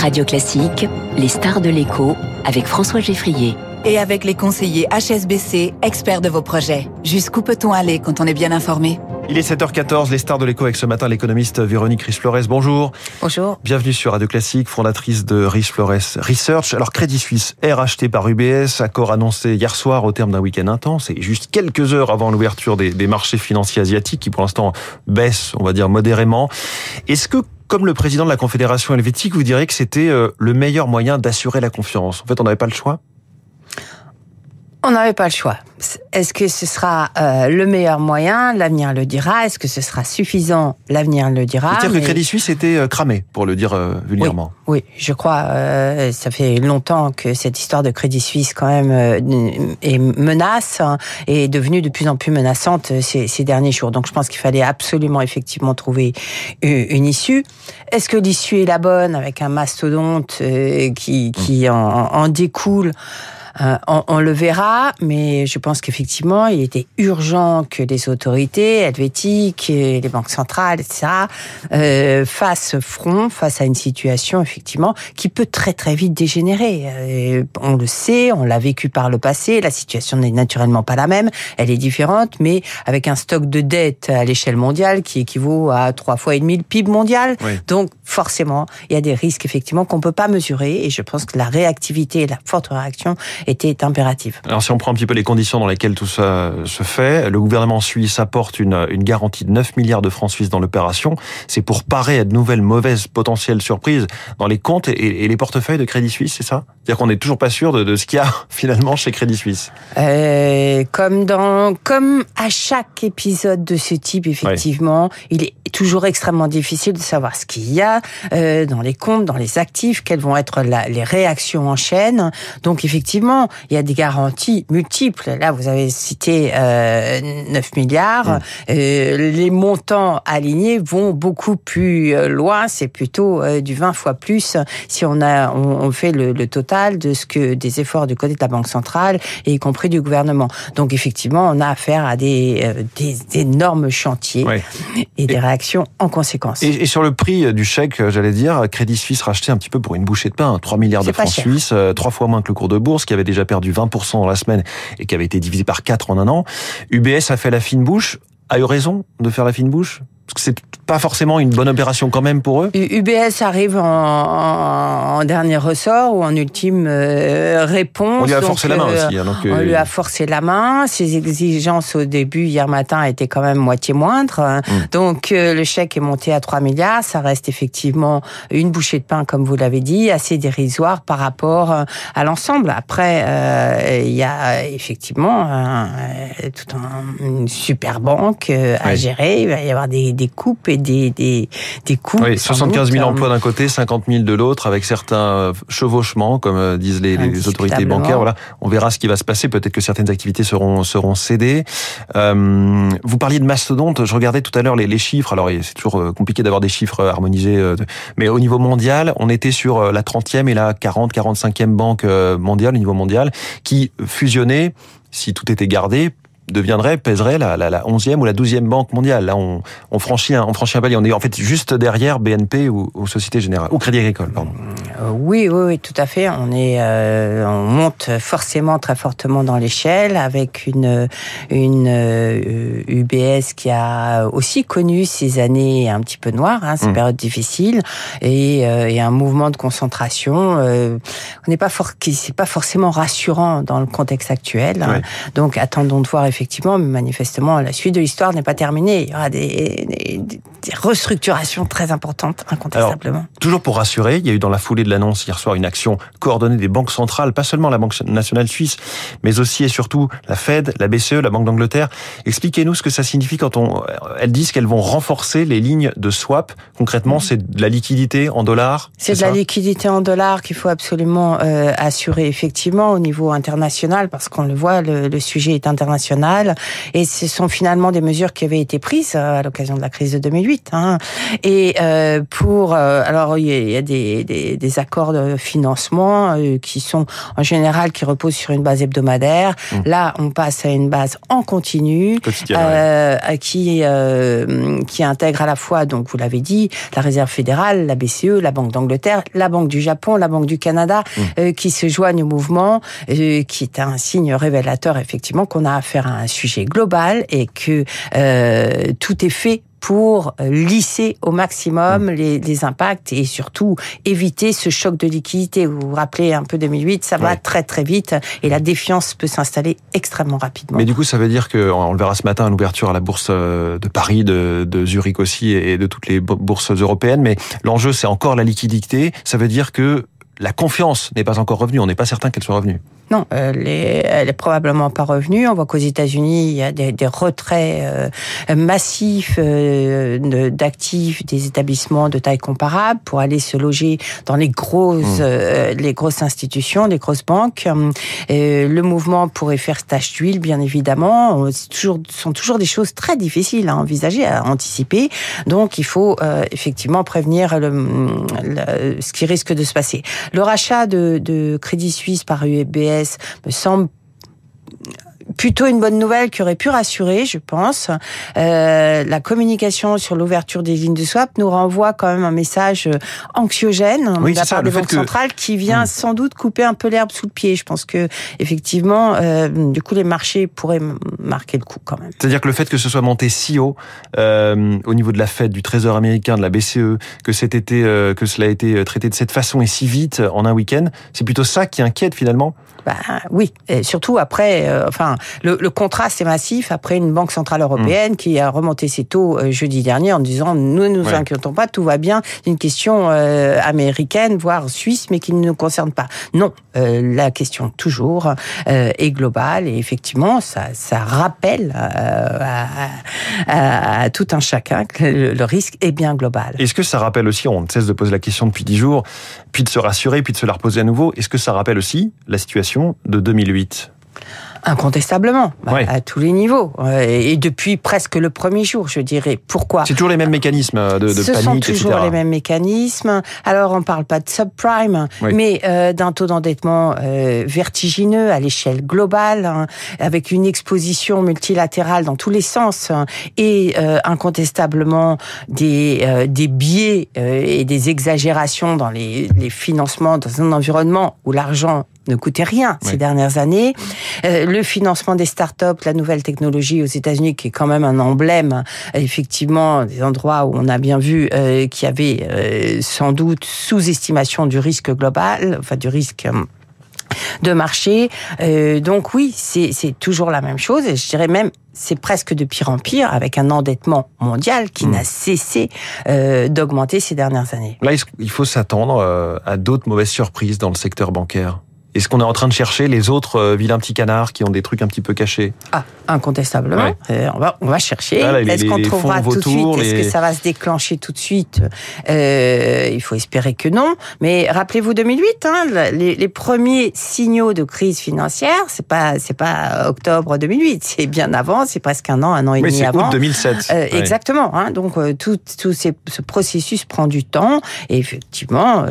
Radio Classique, les stars de l'écho avec François Geffrier. Et avec les conseillers HSBC, experts de vos projets. Jusqu'où peut-on aller quand on est bien informé? Il est 7h14, les stars de l'écho avec ce matin l'économiste Véronique Riche-Flores. Bonjour. Bonjour. Bienvenue sur Radio Classique, fondatrice de Riche-Flores Research. Alors Crédit Suisse est racheté par UBS, accord annoncé hier soir au terme d'un week-end intense et juste quelques heures avant l'ouverture des, des marchés financiers asiatiques qui pour l'instant baissent, on va dire modérément. Est-ce que comme le président de la Confédération helvétique, vous direz que c'était euh, le meilleur moyen d'assurer la confiance. En fait, on n'avait pas le choix on n'avait pas le choix. Est-ce que ce sera euh, le meilleur moyen? L'avenir le dira. Est-ce que ce sera suffisant? L'avenir le dira. C'est-à-dire que Crédit Suisse était euh, cramé, pour le dire euh, vulgairement. Oui, je crois. ça fait longtemps que cette histoire de Crédit Suisse, quand même, est menace hein, et est devenue de plus en plus menaçante ces, ces derniers jours. Donc, je pense qu'il fallait absolument, effectivement, trouver une, issue. Est-ce que l'issue est la bonne avec un mastodonte qui, qui en, en découle? Euh, on, le verra, mais je pense qu'effectivement, il était urgent que les autorités helvétiques, les banques centrales, etc., euh, fassent front face à une situation, effectivement, qui peut très très vite dégénérer. Euh, on le sait, on l'a vécu par le passé, la situation n'est naturellement pas la même, elle est différente, mais avec un stock de dette à l'échelle mondiale qui équivaut à trois fois et demi le PIB mondial. Donc, forcément, il y a des risques, effectivement, qu'on peut pas mesurer, et je pense que la réactivité et la forte réaction était impérative. Alors si on prend un petit peu les conditions dans lesquelles tout ça se fait, le gouvernement suisse apporte une, une garantie de 9 milliards de francs suisses dans l'opération. C'est pour parer à de nouvelles mauvaises potentielles surprises dans les comptes et, les portefeuilles de Crédit Suisse, c'est ça? C'est-à-dire qu'on n'est toujours pas sûr de, de ce qu'il y a finalement chez Crédit Suisse. Euh, comme dans, comme à chaque épisode de ce type, effectivement, il est toujours extrêmement difficile de savoir ce qu'il y a euh, dans les comptes, dans les actifs, quelles vont être les réactions en chaîne. Donc effectivement, il y a des garanties multiples. Là, vous avez cité euh, 9 milliards. Mmh. Euh, les montants alignés vont beaucoup plus euh, loin. C'est plutôt euh, du 20 fois plus si on a on, fait le, le, total de ce que des efforts du côté de la Banque centrale et y compris du gouvernement. Donc effectivement, on a affaire à des, euh, des énormes chantiers et des réactions en conséquence. Et, et, sur le prix du chèque, j'allais dire, Crédit Suisse racheté un petit peu pour une bouchée de pain, 3 milliards de francs suisses, trois fois moins que le cours de bourse, qui avait déjà perdu 20% dans la semaine et qui avait été divisé par 4 en un an. UBS a fait la fine bouche, a eu raison de faire la fine bouche? C'est pas forcément une bonne opération quand même pour eux? UBS arrive en, en, dernier ressort ou en ultime euh, réponse. On lui a forcé la main euh, aussi. Hein, donc, on lui a forcé la main. Ses exigences au début, hier matin, étaient quand même moitié moindres. Hein. Mm. Donc euh, le chèque est monté à 3 milliards. Ça reste effectivement une bouchée de pain, comme vous l'avez dit, assez dérisoire par rapport à l'ensemble. Après, il y a effectivement un, toute un, une super banque à gérer. Il va y avoir des, des coupes et des, des, des coûts. Oui, 75 000 emplois d'un côté, 50 000 de l'autre, avec certains euh, chevauchements, comme euh, disent les, les autorités bancaires. Voilà, on verra ce qui va se passer. Peut-être que certaines activités seront seront cédées. Euh, vous parliez de mastodonte. Je regardais tout à l'heure les, les, chiffres. Alors, c'est toujours compliqué d'avoir des chiffres harmonisés, mais au niveau mondial, on était sur la 30e et la 40, 45e banque mondiale au niveau mondial qui fusionnaient si tout était gardé, deviendrait, pèserait la, la, la 11e ou la 12e banque mondiale. Là, on, on, franchit un, on franchit un palier. On est en fait juste derrière BNP ou, ou Société Générale, ou Crédit Agricole, pardon. Euh, oui, oui, oui, tout à fait. On est, euh, on monte forcément très fortement dans l'échelle avec une, une euh, UBS qui a aussi connu ces années un petit peu noires, hein, ces mmh. périodes difficiles, et, et, un mouvement de concentration. on n'est pas fort, qui c'est pas forcément rassurant dans le contexte actuel. Hein. Donc, attendons de voir effectivement effectivement, mais manifestement, la suite de l'histoire n'est pas terminée. Il y aura des, des, des restructurations très importantes, incontestablement. toujours pour rassurer, il y a eu dans la foulée de l'annonce hier soir une action coordonnée des banques centrales, pas seulement la Banque nationale suisse, mais aussi et surtout la Fed, la BCE, la Banque d'Angleterre. Expliquez-nous ce que ça signifie quand on, elles disent qu'elles vont renforcer les lignes de swap. Concrètement, mm. c'est de la liquidité en dollars. C'est de la liquidité en dollars qu'il faut absolument euh, assurer effectivement au niveau international, parce qu'on le voit, le, le sujet est international et ce sont finalement des mesures qui avaient été prises euh, à l'occasion de la crise de 2008 2008. Hein. Et euh, pour alors il y a, des, des, des, accords de financement qui sont en général qui reposent sur une base hebdomadaire. Mmh. Là, on passe à une base en continu, qui qui intègre à la fois donc vous l'avez dit la Réserve fédérale, la BCE, la Banque d'Angleterre, la Banque du Japon, la Banque du Canada, mmh. qui se joignent au mouvement, qui est un signe révélateur effectivement qu'on a affaire à un sujet global et que euh, tout est fait pour lisser au maximum mm. les, les, impacts et surtout éviter ce choc de liquidité. Vous vous rappelez un peu 2008, ça va très très vite et la défiance peut s'installer extrêmement rapidement. Mais du coup, ça veut dire que on le verra ce matin à l'ouverture à la bourse euh, de Paris, de, de Zurich aussi et de toutes les bourses européennes. Mais l'enjeu, c'est encore la liquidité. Ça veut dire que la confiance n'est pas encore revenue. On n'est pas certain qu'elle soit revenue. Non, elle est, elle est probablement pas revenue. On voit qu'aux États-Unis, il y a des, des retraits euh, massifs euh, d'actifs des établissements de taille comparable pour aller se loger dans les grosses, mmh. euh, les grosses institutions, les grosses banques. le mouvement pourrait faire tache d'huile, bien évidemment. Toujours, sont toujours des choses très difficiles à envisager, à anticiper. Donc, il faut effectivement prévenir le, le, ce qui risque de se passer. Le rachat de, de Crédit Suisse par UBS me semble plutôt une bonne nouvelle qui aurait pu rassurer, je pense. Euh, la communication sur l'ouverture des lignes de swap nous renvoie quand même un message euh, anxiogène oui, de la part des banques centrales qui vient hmm. sans doute couper un peu l'herbe sous le pied. Je pense que effectivement, euh, du coup, les marchés pourraient marquer le coup quand même. C'est-à-dire que le fait que ce soit monté si haut euh, au niveau de la Fed, du Trésor américain, de la BCE, que cet été, euh, que cela a été traité de cette façon et si vite en un week-end, c'est plutôt ça qui inquiète finalement? Bah, oui, et surtout après, euh, enfin, le, le, contraste est massif après une banque centrale européenne mm. qui a remonté ses taux euh, jeudi dernier en disant nous ne nous inquiétons pas, tout va bien, c'est une question euh, américaine, voire suisse, mais qui ne nous concerne pas. Non, la question toujours est globale et effectivement, ça, ça rappelle à, à, à, tout un chacun que le, le risque est bien global. Est-ce que ça rappelle aussi, on ne cesse de poser la question depuis dix jours, puis de se rassurer, puis de se la reposer à nouveau, est-ce que ça rappelle aussi la situation de 2008 Incontestablement, à tous les niveaux. Et depuis presque le premier jour, je dirais. Pourquoi C'est toujours les mêmes mécanismes de, de Ce panique, sont toujours les mêmes mécanismes. Alors, on parle pas de subprime, mais euh, d'un taux d'endettement euh, vertigineux à l'échelle globale, hein, avec une exposition multilatérale dans tous les sens, hein, et euh, incontestablement des, euh, des biais euh, et des exagérations dans les, les financements dans un environnement où l'argent ne coûtait rien ces dernières années. Euh, le financement des startups, la nouvelle technologie aux États-Unis, qui est quand même un emblème, effectivement, des endroits où on a bien vu euh, qu'il y avait euh, sans doute sous-estimation du risque global, enfin du risque de marché. donc oui, c'est toujours la même chose. Et je dirais même, c'est presque de pire en pire avec un endettement mondial qui hmm. n'a cessé d'augmenter ces dernières années. Là, il faut s'attendre à d'autres mauvaises surprises dans le secteur bancaire. Est-ce qu'on est en train de chercher les autres euh, vilains petits canards qui ont des trucs un petit peu cachés Ah, incontestablement. Euh, on, va, on va chercher. Est-ce qu'on trouvera tout de suite? Est-ce que ça va se déclencher tout de suite? Euh, Il faut espérer que non. Mais rappelez-vous 2008, hein, les, les, premiers signaux de crise financière, c'est pas c'est pas octobre 2008, c'est bien avant, c'est presque un an, un an et demi avant. Août 2007. Euh, Exactement. Hein, donc tout, tout ces, ce processus prend du temps et effectivement,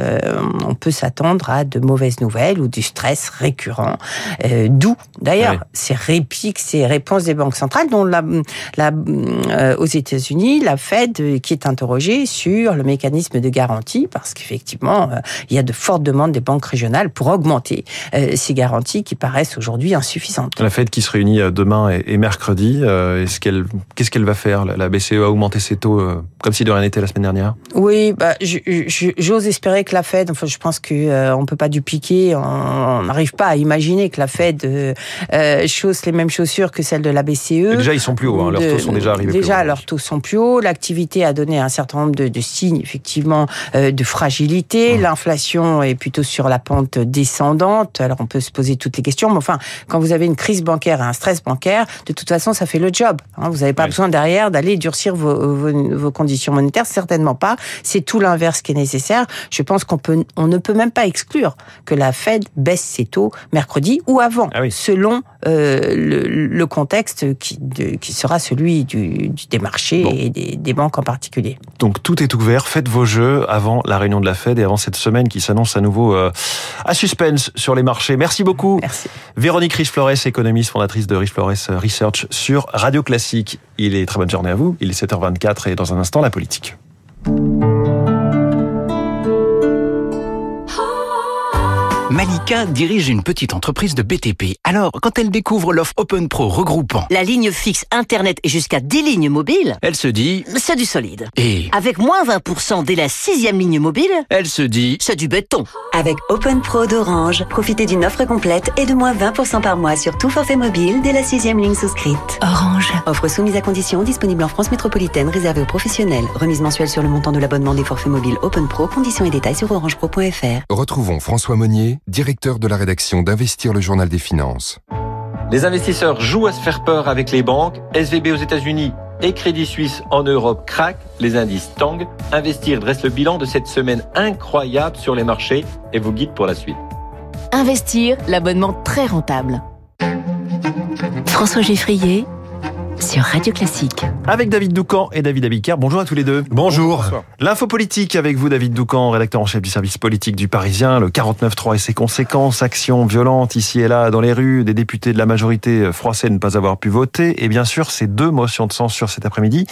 on peut s'attendre à de mauvaises nouvelles ou du stress récurrent, euh, d'où d'ailleurs ces répliques, ces réponses des banques centrales, dont la, la, euh, aux États-Unis, la Fed euh, qui est interrogée sur le mécanisme de garantie, parce qu'effectivement, il y a de fortes demandes des banques régionales pour augmenter ces garanties qui paraissent aujourd'hui insuffisantes. La Fed qui se réunit demain et, mercredi, est-ce qu'elle, qu'est-ce qu'elle va faire? La BCE a augmenté ses taux comme si de rien n'était la semaine dernière? Oui, bah, j'ose espérer que la Fed, enfin, je pense qu'on on peut pas dupliquer, on n'arrive pas à imaginer que la Fed euh, euh, chausse les mêmes chaussures que celles de la BCE. déjà, ils sont plus hauts, hein, leurs taux sont déjà arrivés. Déjà, leurs taux sont plus hauts. L'activité a donné un certain nombre de, de signes, effectivement, euh, de fragilité. Mmh. L'inflation est plutôt sur la pente descendante. Alors, on peut se poser toutes les questions, mais enfin, quand vous avez une crise bancaire et un stress bancaire, de toute façon, ça fait le job. Hein. Vous n'avez pas besoin derrière d'aller durcir vos, vos, vos, conditions monétaires, certainement pas. C'est tout l'inverse qui est nécessaire. Je pense qu'on peut, on ne peut même pas exclure que la Fed baisse baisse ses taux mercredi ou avant, Ah oui. selon euh, le, le contexte qui, de- qui sera celui du, du- des marchés Bon. et des, des banques en particulier. Donc tout est ouvert, faites vos jeux avant la réunion de la Fed et avant cette semaine qui s'annonce à nouveau euh, à suspense sur les marchés. Merci beaucoup. Merci. Véronique Riche-Flores, économiste, fondatrice de Riche-Flores Research sur Radio Classique. Il est très bonne journée à vous. Il est 7h24 et dans un instant, la politique. Malika dirige une petite entreprise de BTP. Alors, quand elle découvre l'offre Open Pro regroupant, La ligne fixe Internet et jusqu'à 10 lignes mobiles, elle se dit... c'est du solide. Et Avec moins 20% dès la sixième ligne mobile, elle se dit... c'est du béton. Avec Open Pro d'Orange, profitez d'une offre complète et de moins 20% par mois sur tout forfait mobile dès la sixième ligne souscrite. Orange. Offre soumise à condition, disponible en France métropolitaine, réservée aux professionnels. Remise mensuelle sur le montant de l'abonnement des forfaits mobiles Open Pro. Conditions et détails sur orangepro.fr. Retrouvons François Monnier, directeur de la rédaction d'Investir le Journal des Finances. Les investisseurs jouent à se faire peur avec les banques. SVB aux États-Unis et Crédit Suisse en Europe craquent. Les indices Tang. Investir dresse le bilan de cette semaine incroyable sur les marchés et vous guide pour la suite. Investir, l'abonnement très rentable. François Geffrier sur Radio Classique. Avec David Doucan et David Abicard. Bonjour à tous les deux. Bonjour. L'info politique avec vous, David Doucan, rédacteur en chef du service politique du Parisien. Le 49.3 et ses conséquences, actions violentes ici et là dans les rues, des députés de la majorité froissés ne pas avoir pu voter. Et bien sûr, ces deux motions de censure cet après-midi.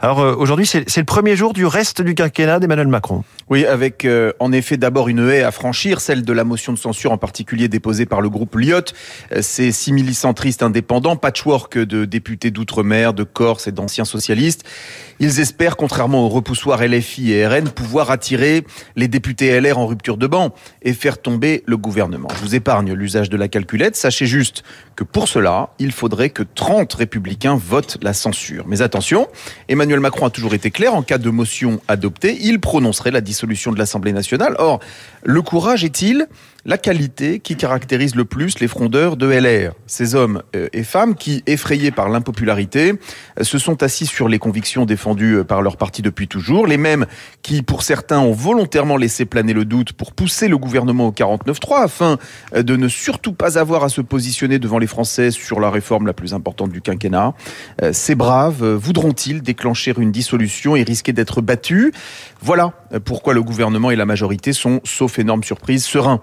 Alors euh, aujourd'hui, c'est le premier jour du reste du quinquennat d'Emmanuel Macron. Oui, avec euh, en effet d'abord une haie à franchir, celle de la motion de censure en particulier déposée par le groupe Lyot. Euh, Ces simili-centristes indépendants, patchwork de députés d'outre-mer, de Corse et d'anciens socialistes. Ils espèrent, contrairement au repoussoir LFI et RN, pouvoir attirer les députés LR en rupture de banc et faire tomber le gouvernement. Je vous épargne l'usage de la calculette. Sachez juste que pour cela, il faudrait que 30 républicains votent la censure. Mais attention, Emmanuel Macron a toujours été clair, en cas de motion adoptée, il prononcerait la dissolution de l'Assemblée nationale. Or, le courage est-il la qualité qui caractérise le plus les frondeurs de LR Ces hommes euh, et femmes qui, effrayés par l'impopularité, se sont assis sur les convictions défendues euh, par leur parti depuis toujours, les mêmes qui, pour certains, ont volontairement laissé planer le doute pour pousser le gouvernement au 49-3 afin euh, de ne surtout pas avoir à se positionner devant les Français sur la réforme la plus importante du quinquennat. Euh, Ces braves voudront-ils déclencher une dissolution et risquer d'être battus? Voilà pourquoi le gouvernement et la majorité sont, sauf énorme surprise, sereins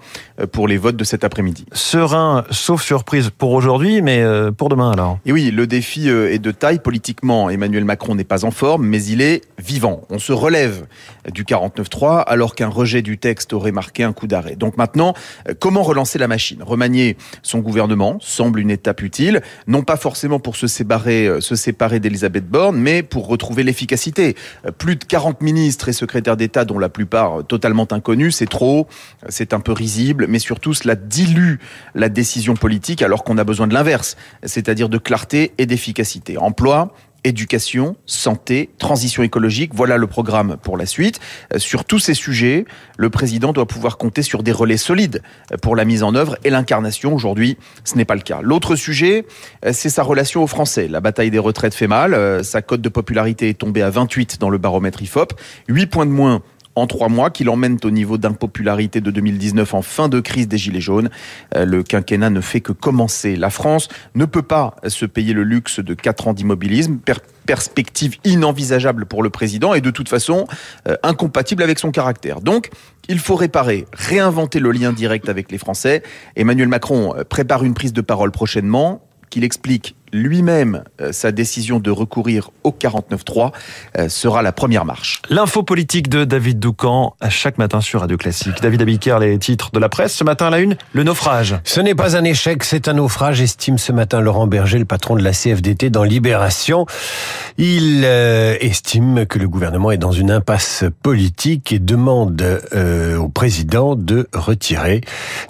pour les votes de cet après-midi. Serein, sauf surprise pour aujourd'hui, mais pour demain alors. Et oui, le défi est de taille politiquement. Emmanuel Macron n'est pas en forme, mais il est vivant. On se relève du 49-3 alors qu'un rejet du texte aurait marqué un coup d'arrêt. Donc maintenant, euh, comment relancer la machine? Remanier son gouvernement semble une étape utile, non pas forcément pour se séparer, euh, se séparer d'Elisabeth Borne, mais pour retrouver l'efficacité. Euh, Plus de 40 ministres et secrétaires d'État, dont la plupart euh, totalement inconnus, c'est trop, euh, c'est un peu risible, mais surtout cela dilue la décision politique alors qu'on a besoin de l'inverse, c'est-à-dire de clarté et d'efficacité. Emploi, éducation, santé, transition écologique, voilà le programme pour la suite. Euh, Sur tous ces sujets, le président doit pouvoir compter sur des relais solides euh, pour la mise en œuvre et l'incarnation. Aujourd'hui, ce n'est pas le cas. L'autre sujet, euh, c'est sa relation aux Français. La bataille des retraites fait mal. Sa cote de popularité est tombée à 28 dans le baromètre IFOP. 8 points de moins en trois mois, qui l'emmènent au niveau d'impopularité de 2019 en fin de crise des Gilets jaunes. Euh, Le quinquennat ne fait que commencer. La France ne peut pas se payer le luxe de quatre ans d'immobilisme. Per- perspective inenvisageable pour le président et de toute façon euh, incompatible avec son caractère. Donc, il faut réparer, réinventer le lien direct avec les Français. Emmanuel Macron euh, prépare une prise de parole prochainement qu'il explique lui-même euh, sa décision de recourir au 49.3 euh, sera la première marche. L'info politique de David Doucan, à chaque matin sur Radio Classique. David Abiker, les titres de la presse. Ce matin à la une, le naufrage. Ce n'est pas un échec, c'est un naufrage, estime ce matin Laurent Berger, le patron de la CFDT dans Libération. Il euh, estime que le gouvernement est dans une impasse politique et demande euh, au président de retirer,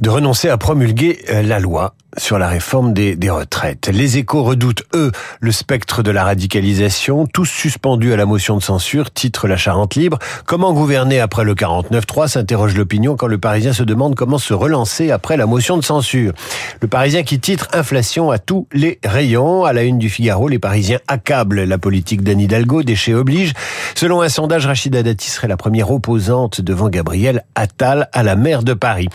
de renoncer à promulguer euh, la loi sur la réforme des, des retraites. Les échos redoutent, eux, le spectre de la radicalisation. Tous suspendus à la motion de censure, titre La Charente libre. Comment gouverner après le 49-3 s'interroge l'opinion quand le Parisien se demande comment se relancer après la motion de censure. Le Parisien qui titre Inflation à tous les rayons. À la une du Figaro, les Parisiens accablent la politique d'Anne Hidalgo, déchets oblige. Selon un sondage, Rachida Dati serait la première opposante devant Gabriel Attal à la maire de Paris.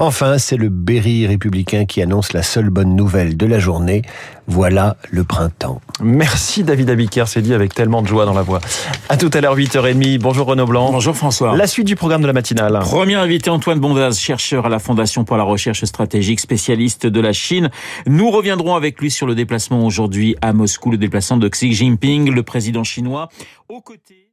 Enfin, c'est le Berry républicain qui annonce la seule bonne nouvelle de la journée. Voilà le printemps. Merci David Abiker, c'est dit avec tellement de joie dans la voix. À tout à l'heure 8h30. Bonjour Renaud Blanc. Bonjour François. La suite du programme de la matinale. Premier invité Antoine Bondaz, chercheur à la Fondation pour la recherche stratégique, spécialiste de la Chine. Nous reviendrons avec lui sur le déplacement aujourd'hui à Moscou, le déplacement de Xi Jinping, le président chinois, aux côtés